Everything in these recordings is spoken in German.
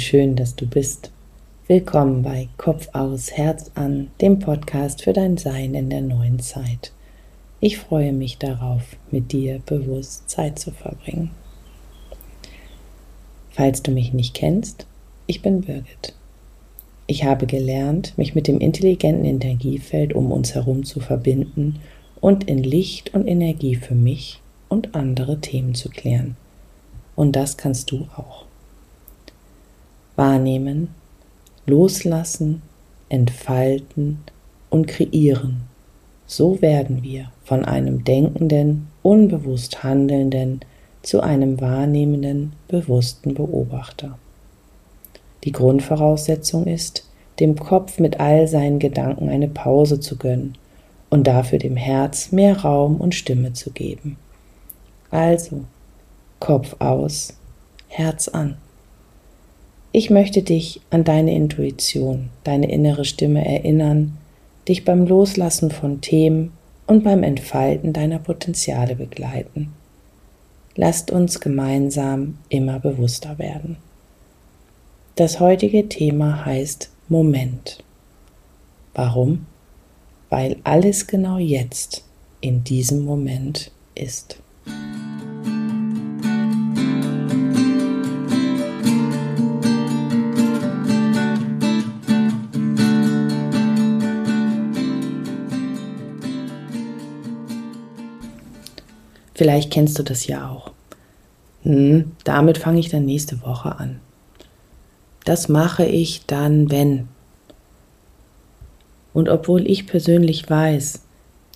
Schön, dass du bist. Willkommen bei Kopf aus, Herz an, dem Podcast für dein Sein in der neuen Zeit. Ich freue mich darauf, mit dir bewusst Zeit zu verbringen. Falls du mich nicht kennst, ich bin Birgit. Ich habe gelernt, mich mit dem intelligenten Energiefeld um uns herum zu verbinden und in Licht und Energie für mich und andere Themen zu klären. Und das kannst du auch wahrnehmen, loslassen, entfalten und kreieren. So werden wir von einem denkenden, unbewusst handelnden zu einem wahrnehmenden, bewussten Beobachter. Die Grundvoraussetzung ist, dem Kopf mit all seinen Gedanken eine Pause zu gönnen und dafür dem Herz mehr Raum und Stimme zu geben. Also, Kopf aus, Herz an. Ich möchte dich an deine Intuition, deine innere Stimme erinnern, dich beim Loslassen von Themen und beim Entfalten deiner Potenziale begleiten. Lasst uns gemeinsam immer bewusster werden. Das heutige Thema heißt Moment. Warum? Weil alles genau jetzt in diesem Moment ist. Vielleicht kennst du das ja auch. Hm, damit fange ich dann nächste Woche an. Das mache ich dann, wenn. Und obwohl ich persönlich weiß,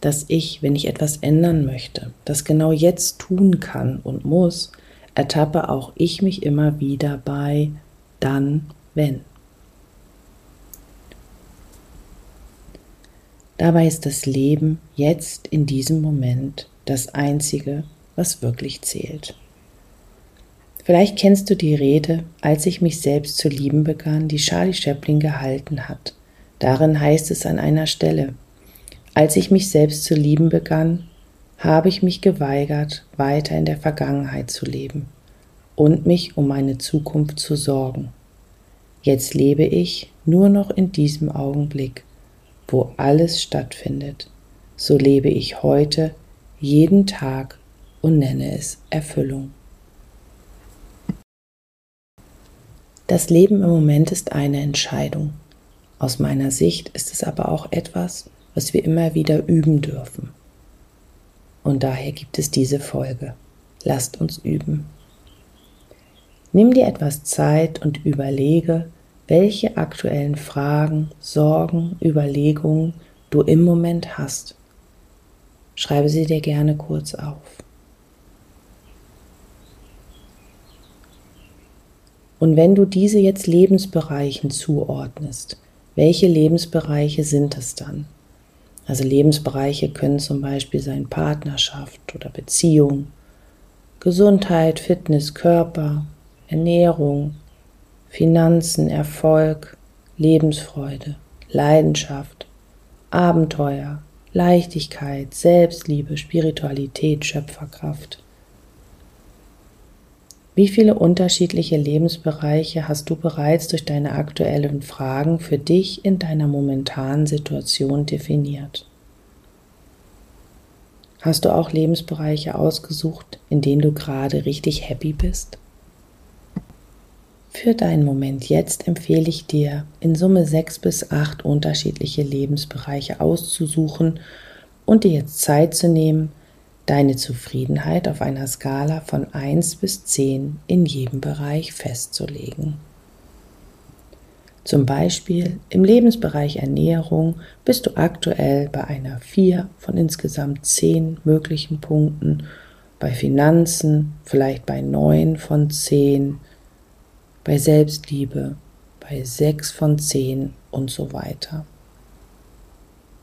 dass ich, wenn ich etwas ändern möchte, das genau jetzt tun kann und muss, ertappe auch ich mich immer wieder bei dann, wenn. Dabei ist das Leben jetzt in diesem Moment das Einzige, was wirklich zählt. Vielleicht kennst du die Rede, als ich mich selbst zu lieben begann, die Charlie Chaplin gehalten hat. Darin heißt es an einer Stelle, als ich mich selbst zu lieben begann, habe ich mich geweigert, weiter in der Vergangenheit zu leben und mich um meine Zukunft zu sorgen. Jetzt lebe ich nur noch in diesem Augenblick, wo alles stattfindet. So lebe ich heute jeden Tag und nenne es Erfüllung. Das Leben im Moment ist eine Entscheidung. Aus meiner Sicht ist es aber auch etwas, was wir immer wieder üben dürfen. Und daher gibt es diese Folge. Lasst uns üben. Nimm dir etwas Zeit und überlege, welche aktuellen Fragen, Sorgen, Überlegungen du im Moment hast Schreibe sie dir gerne kurz auf. Und wenn du diese jetzt Lebensbereichen zuordnest, welche Lebensbereiche sind es dann? Also Lebensbereiche können zum Beispiel sein Partnerschaft oder Beziehung, Gesundheit, Fitness, Körper, Ernährung, Finanzen, Erfolg, Lebensfreude, Leidenschaft, Abenteuer, Leichtigkeit, Selbstliebe, Spiritualität, Schöpferkraft. Wie viele unterschiedliche Lebensbereiche hast du bereits durch deine aktuellen Fragen für dich in deiner momentanen Situation definiert? Hast du auch Lebensbereiche ausgesucht, in denen du gerade richtig happy bist? Für deinen Moment jetzt empfehle ich dir, in Summe sechs bis acht unterschiedliche Lebensbereiche auszusuchen und dir jetzt Zeit zu nehmen, deine Zufriedenheit auf einer Skala von 1 bis 10 in jedem Bereich festzulegen. Zum Beispiel im Lebensbereich Ernährung bist du aktuell bei einer 4 von insgesamt 10 möglichen Punkten, bei Finanzen vielleicht bei 9 von 10, bei Selbstliebe, bei 6 von 10 und so weiter.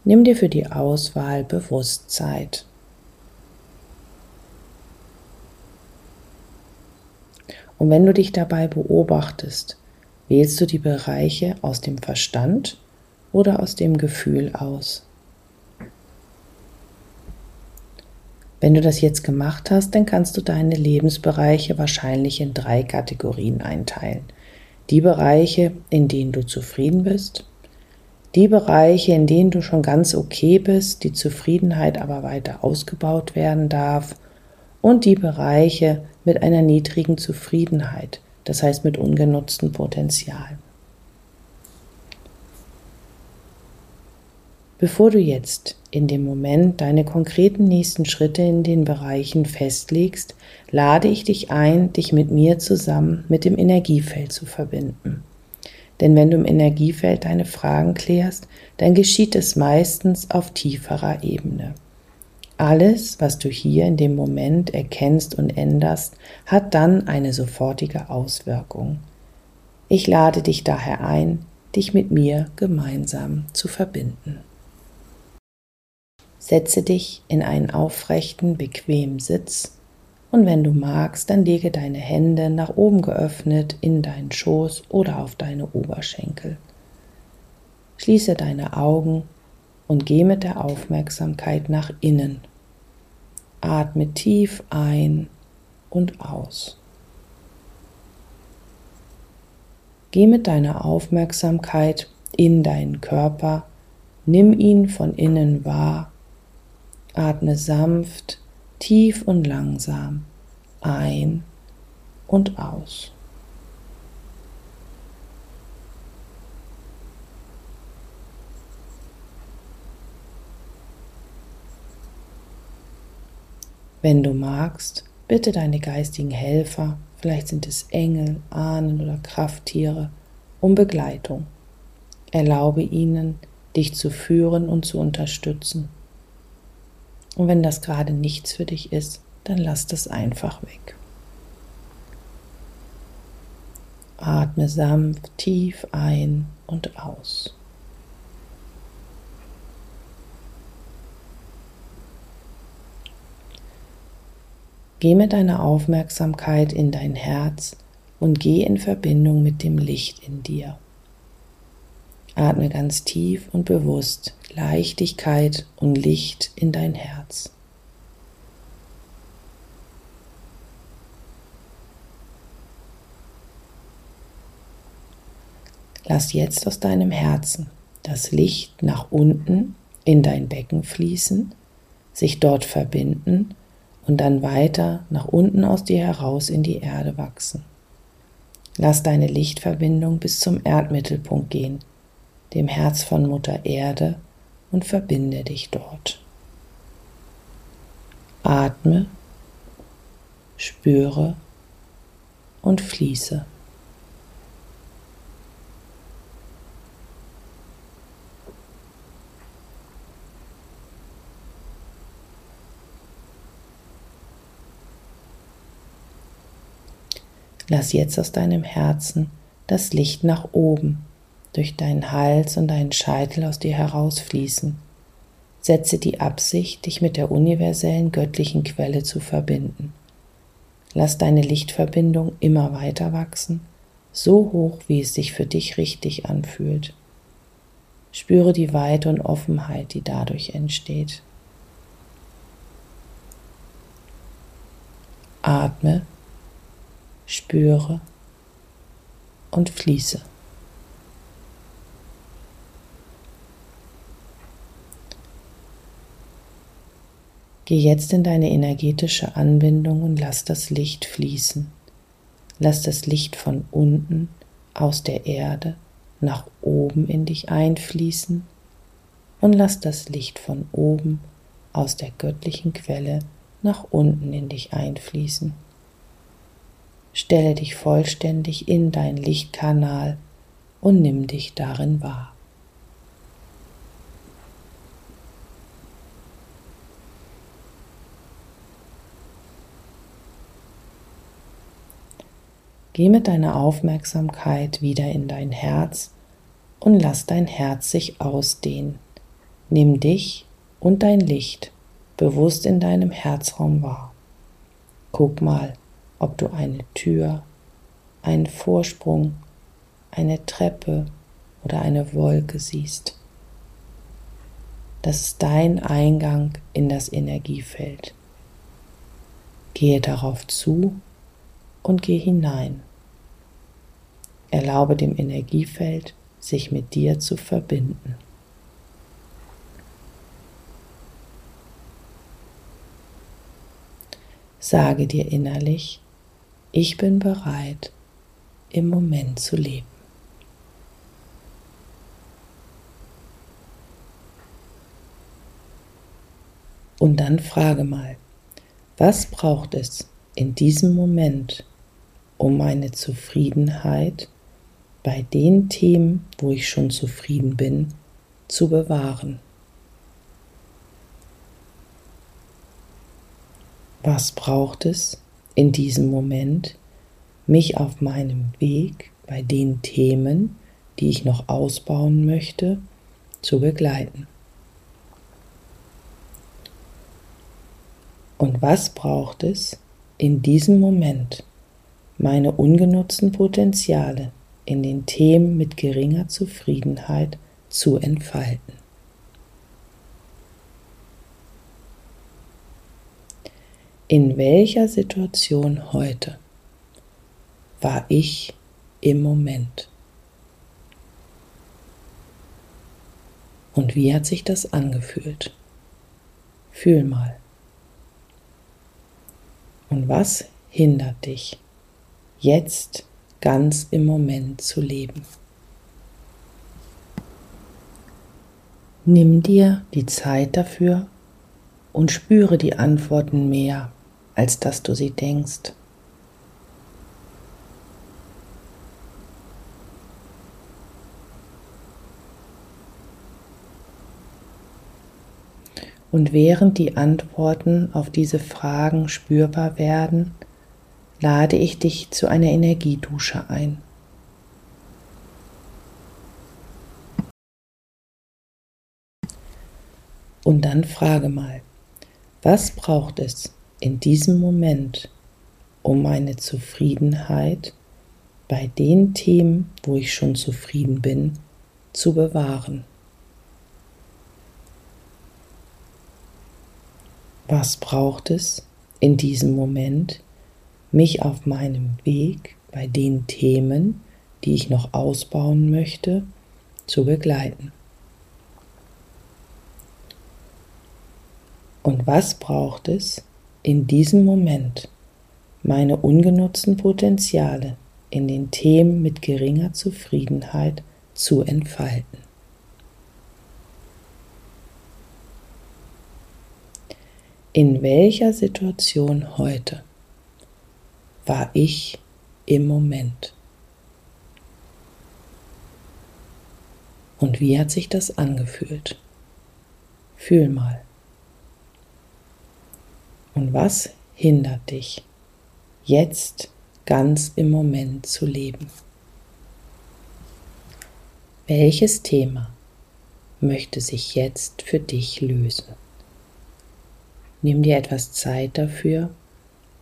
Nimm dir für die Auswahl Bewusstsein. Und wenn du dich dabei beobachtest, wählst du die Bereiche aus dem Verstand oder aus dem Gefühl aus. Wenn du das jetzt gemacht hast, dann kannst du deine Lebensbereiche wahrscheinlich in drei Kategorien einteilen. Die Bereiche, in denen du zufrieden bist, die Bereiche, in denen du schon ganz okay bist, die Zufriedenheit aber weiter ausgebaut werden darf und die Bereiche mit einer niedrigen Zufriedenheit, das heißt mit ungenutztem Potenzial. Bevor du jetzt in dem Moment deine konkreten nächsten Schritte in den Bereichen festlegst, lade ich dich ein, dich mit mir zusammen mit dem Energiefeld zu verbinden. Denn wenn du im Energiefeld deine Fragen klärst, dann geschieht es meistens auf tieferer Ebene. Alles, was du hier in dem Moment erkennst und änderst, hat dann eine sofortige Auswirkung. Ich lade dich daher ein, dich mit mir gemeinsam zu verbinden. Setze dich in einen aufrechten, bequemen Sitz und wenn du magst, dann lege deine Hände nach oben geöffnet in deinen Schoß oder auf deine Oberschenkel. Schließe deine Augen und geh mit der Aufmerksamkeit nach innen. Atme tief ein und aus. Geh mit deiner Aufmerksamkeit in deinen Körper, nimm ihn von innen wahr Atme sanft, tief und langsam ein und aus. Wenn du magst, bitte deine geistigen Helfer, vielleicht sind es Engel, Ahnen oder Krafttiere, um Begleitung. Erlaube ihnen, dich zu führen und zu unterstützen. Und wenn das gerade nichts für dich ist, dann lass das einfach weg. Atme sanft tief ein und aus. Geh mit deiner Aufmerksamkeit in dein Herz und geh in Verbindung mit dem Licht in dir. Atme ganz tief und bewusst Leichtigkeit und Licht in dein Herz. Lass jetzt aus deinem Herzen das Licht nach unten in dein Becken fließen, sich dort verbinden und dann weiter nach unten aus dir heraus in die Erde wachsen. Lass deine Lichtverbindung bis zum Erdmittelpunkt gehen, dem Herz von Mutter Erde und verbinde dich dort. Atme, spüre und fließe. Lass jetzt aus deinem Herzen das Licht nach oben durch deinen Hals und deinen Scheitel aus dir herausfließen. Setze die Absicht, dich mit der universellen göttlichen Quelle zu verbinden. Lass deine Lichtverbindung immer weiter wachsen, so hoch, wie es sich für dich richtig anfühlt. Spüre die Weite und Offenheit, die dadurch entsteht. Atme, spüre und fließe. Geh jetzt in deine energetische Anbindung und lass das Licht fließen. Lass das Licht von unten aus der Erde nach oben in dich einfließen und lass das Licht von oben aus der göttlichen Quelle nach unten in dich einfließen. Stelle dich vollständig in dein Lichtkanal und nimm dich darin wahr. Geh mit deiner Aufmerksamkeit wieder in dein Herz und lass dein Herz sich ausdehnen. Nimm dich und dein Licht bewusst in deinem Herzraum wahr. Guck mal, ob du eine Tür, einen Vorsprung, eine Treppe oder eine Wolke siehst. Das ist dein Eingang in das Energiefeld. Gehe darauf zu und geh hinein. Erlaube dem Energiefeld, sich mit dir zu verbinden. Sage dir innerlich, ich bin bereit, im Moment zu leben. Und dann frage mal, was braucht es in diesem Moment, um meine Zufriedenheit bei den Themen, wo ich schon zufrieden bin, zu bewahren? Was braucht es in diesem Moment, mich auf meinem Weg bei den Themen, die ich noch ausbauen möchte, zu begleiten? Und was braucht es in diesem Moment, meine ungenutzten Potenziale in den Themen mit geringer Zufriedenheit zu entfalten? In welcher Situation heute war ich im Moment? Und wie hat sich das angefühlt? Fühl mal. Und was hindert dich, jetzt ganz im Moment zu leben? Nimm dir die Zeit dafür und spüre die Antworten mehr, als dass du sie denkst. Und während die Antworten auf diese Fragen spürbar werden, lade ich dich zu einer Energiedusche ein. Und dann frage mal, was braucht es in diesem Moment, um meine Zufriedenheit bei den Themen, wo ich schon zufrieden bin, zu bewahren? Was braucht es in diesem Moment, mich auf meinem Weg bei den Themen, die ich noch ausbauen möchte, zu begleiten? Und was braucht es in diesem Moment, meine ungenutzten Potenziale in den Themen mit geringer Zufriedenheit zu entfalten? In welcher Situation heute war ich im Moment? Und wie hat sich das angefühlt? Fühl mal. Und was hindert dich, jetzt ganz im Moment zu leben? Welches Thema möchte sich jetzt für dich lösen? Nimm dir etwas Zeit dafür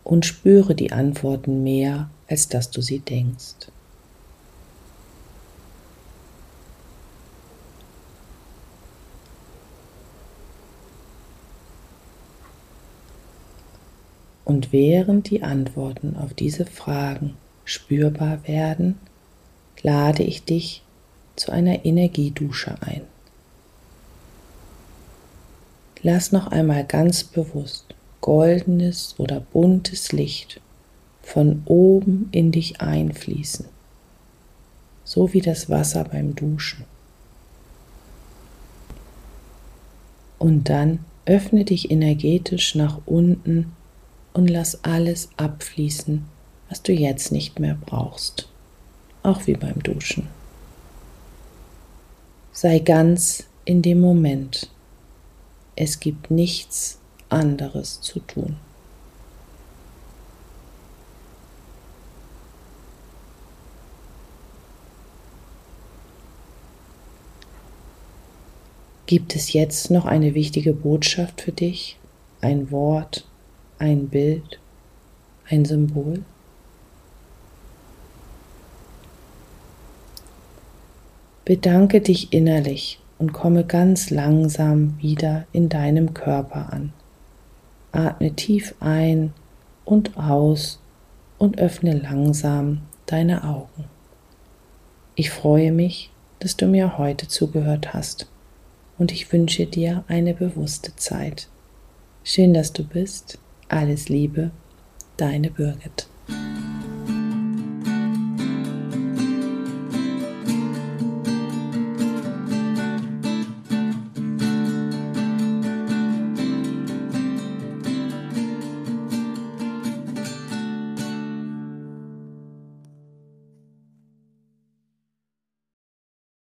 und spüre die Antworten mehr, als dass du sie denkst. Und während die Antworten auf diese Fragen spürbar werden, lade ich dich zu einer Energiedusche ein. Lass noch einmal ganz bewusst goldenes oder buntes Licht von oben in dich einfließen, so wie das Wasser beim Duschen. Und dann öffne dich energetisch nach unten und lass alles abfließen, was du jetzt nicht mehr brauchst, auch wie beim Duschen. Sei ganz in dem Moment es gibt nichts anderes zu tun. Gibt es jetzt noch eine wichtige Botschaft für dich? Ein Wort, ein Bild, ein Symbol? Bedanke dich innerlich und komme ganz langsam wieder in deinem Körper an. Atme tief ein und aus und öffne langsam deine Augen. Ich freue mich, dass du mir heute zugehört hast und ich wünsche dir eine bewusste Zeit. Schön, dass du bist. Alles Liebe, deine Birgit.